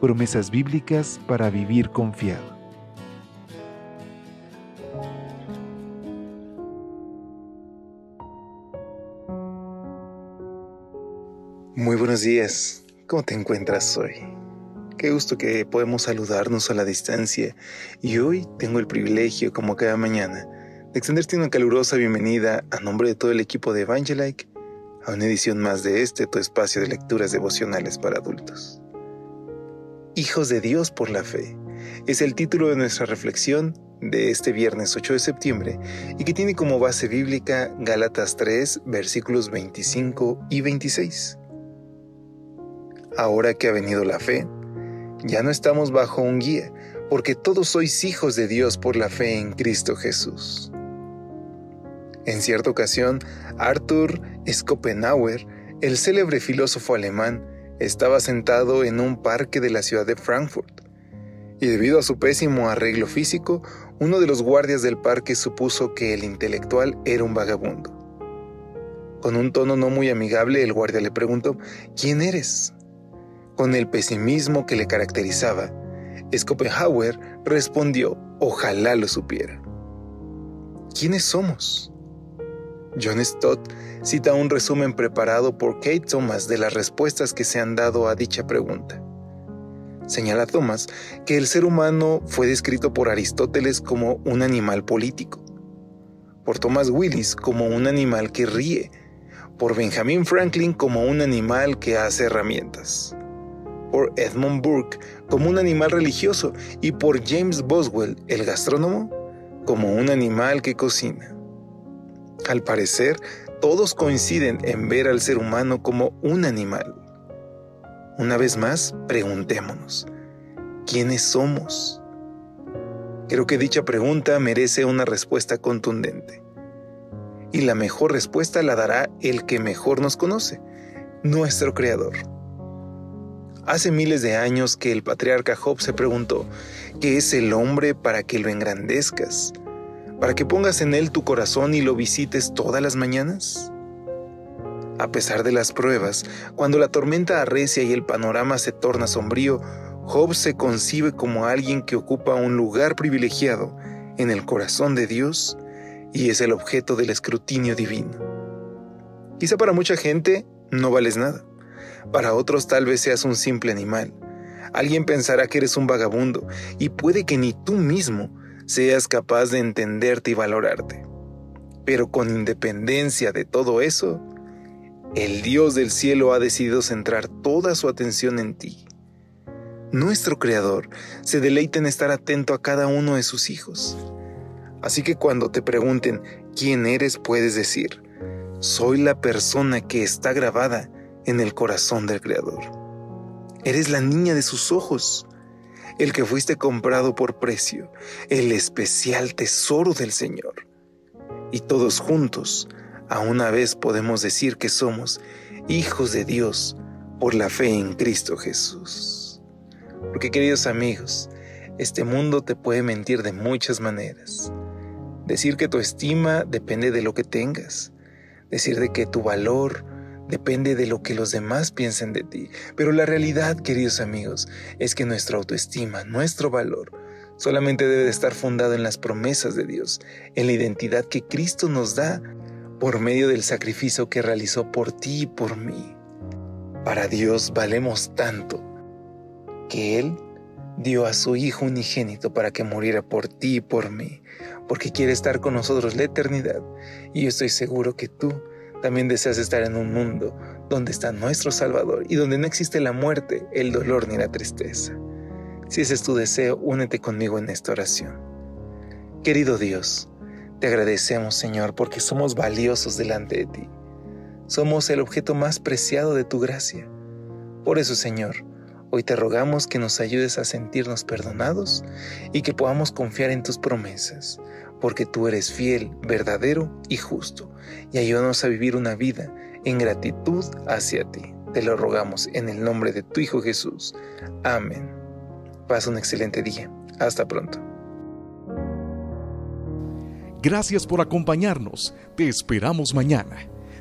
Promesas bíblicas para vivir confiado. Muy buenos días. ¿Cómo te encuentras hoy? Qué gusto que podemos saludarnos a la distancia y hoy tengo el privilegio, como cada mañana, de extenderte una calurosa bienvenida a nombre de todo el equipo de Evangelike a una edición más de este tu espacio de lecturas devocionales para adultos. Hijos de Dios por la fe es el título de nuestra reflexión de este viernes 8 de septiembre y que tiene como base bíblica Gálatas 3 versículos 25 y 26. Ahora que ha venido la fe, ya no estamos bajo un guía, porque todos sois hijos de Dios por la fe en Cristo Jesús. En cierta ocasión, Arthur Schopenhauer, el célebre filósofo alemán, estaba sentado en un parque de la ciudad de Frankfurt, y debido a su pésimo arreglo físico, uno de los guardias del parque supuso que el intelectual era un vagabundo. Con un tono no muy amigable, el guardia le preguntó, ¿quién eres? Con el pesimismo que le caracterizaba, Schopenhauer respondió, ojalá lo supiera. ¿Quiénes somos? John Stott cita un resumen preparado por Kate Thomas de las respuestas que se han dado a dicha pregunta. Señala Thomas que el ser humano fue descrito por Aristóteles como un animal político, por Thomas Willis como un animal que ríe, por Benjamin Franklin como un animal que hace herramientas por Edmund Burke como un animal religioso y por James Boswell, el gastrónomo, como un animal que cocina. Al parecer, todos coinciden en ver al ser humano como un animal. Una vez más, preguntémonos, ¿quiénes somos? Creo que dicha pregunta merece una respuesta contundente. Y la mejor respuesta la dará el que mejor nos conoce, nuestro Creador. Hace miles de años que el patriarca Job se preguntó, ¿qué es el hombre para que lo engrandezcas? ¿Para que pongas en él tu corazón y lo visites todas las mañanas? A pesar de las pruebas, cuando la tormenta arrecia y el panorama se torna sombrío, Job se concibe como alguien que ocupa un lugar privilegiado en el corazón de Dios y es el objeto del escrutinio divino. Quizá para mucha gente no vales nada. Para otros tal vez seas un simple animal. Alguien pensará que eres un vagabundo y puede que ni tú mismo seas capaz de entenderte y valorarte. Pero con independencia de todo eso, el Dios del cielo ha decidido centrar toda su atención en ti. Nuestro Creador se deleita en estar atento a cada uno de sus hijos. Así que cuando te pregunten quién eres, puedes decir, soy la persona que está grabada en el corazón del Creador. Eres la niña de sus ojos, el que fuiste comprado por precio, el especial tesoro del Señor. Y todos juntos, a una vez podemos decir que somos hijos de Dios por la fe en Cristo Jesús. Porque queridos amigos, este mundo te puede mentir de muchas maneras. Decir que tu estima depende de lo que tengas. Decir de que tu valor depende de lo que los demás piensen de ti. Pero la realidad, queridos amigos, es que nuestra autoestima, nuestro valor, solamente debe estar fundado en las promesas de Dios, en la identidad que Cristo nos da por medio del sacrificio que realizó por ti y por mí. Para Dios valemos tanto que Él dio a su Hijo unigénito para que muriera por ti y por mí, porque quiere estar con nosotros la eternidad. Y yo estoy seguro que tú también deseas estar en un mundo donde está nuestro Salvador y donde no existe la muerte, el dolor ni la tristeza. Si ese es tu deseo, únete conmigo en esta oración. Querido Dios, te agradecemos Señor porque somos valiosos delante de ti. Somos el objeto más preciado de tu gracia. Por eso Señor, Hoy te rogamos que nos ayudes a sentirnos perdonados y que podamos confiar en tus promesas, porque tú eres fiel, verdadero y justo, y ayúdanos a vivir una vida en gratitud hacia ti. Te lo rogamos en el nombre de tu Hijo Jesús. Amén. Pasa un excelente día. Hasta pronto. Gracias por acompañarnos. Te esperamos mañana.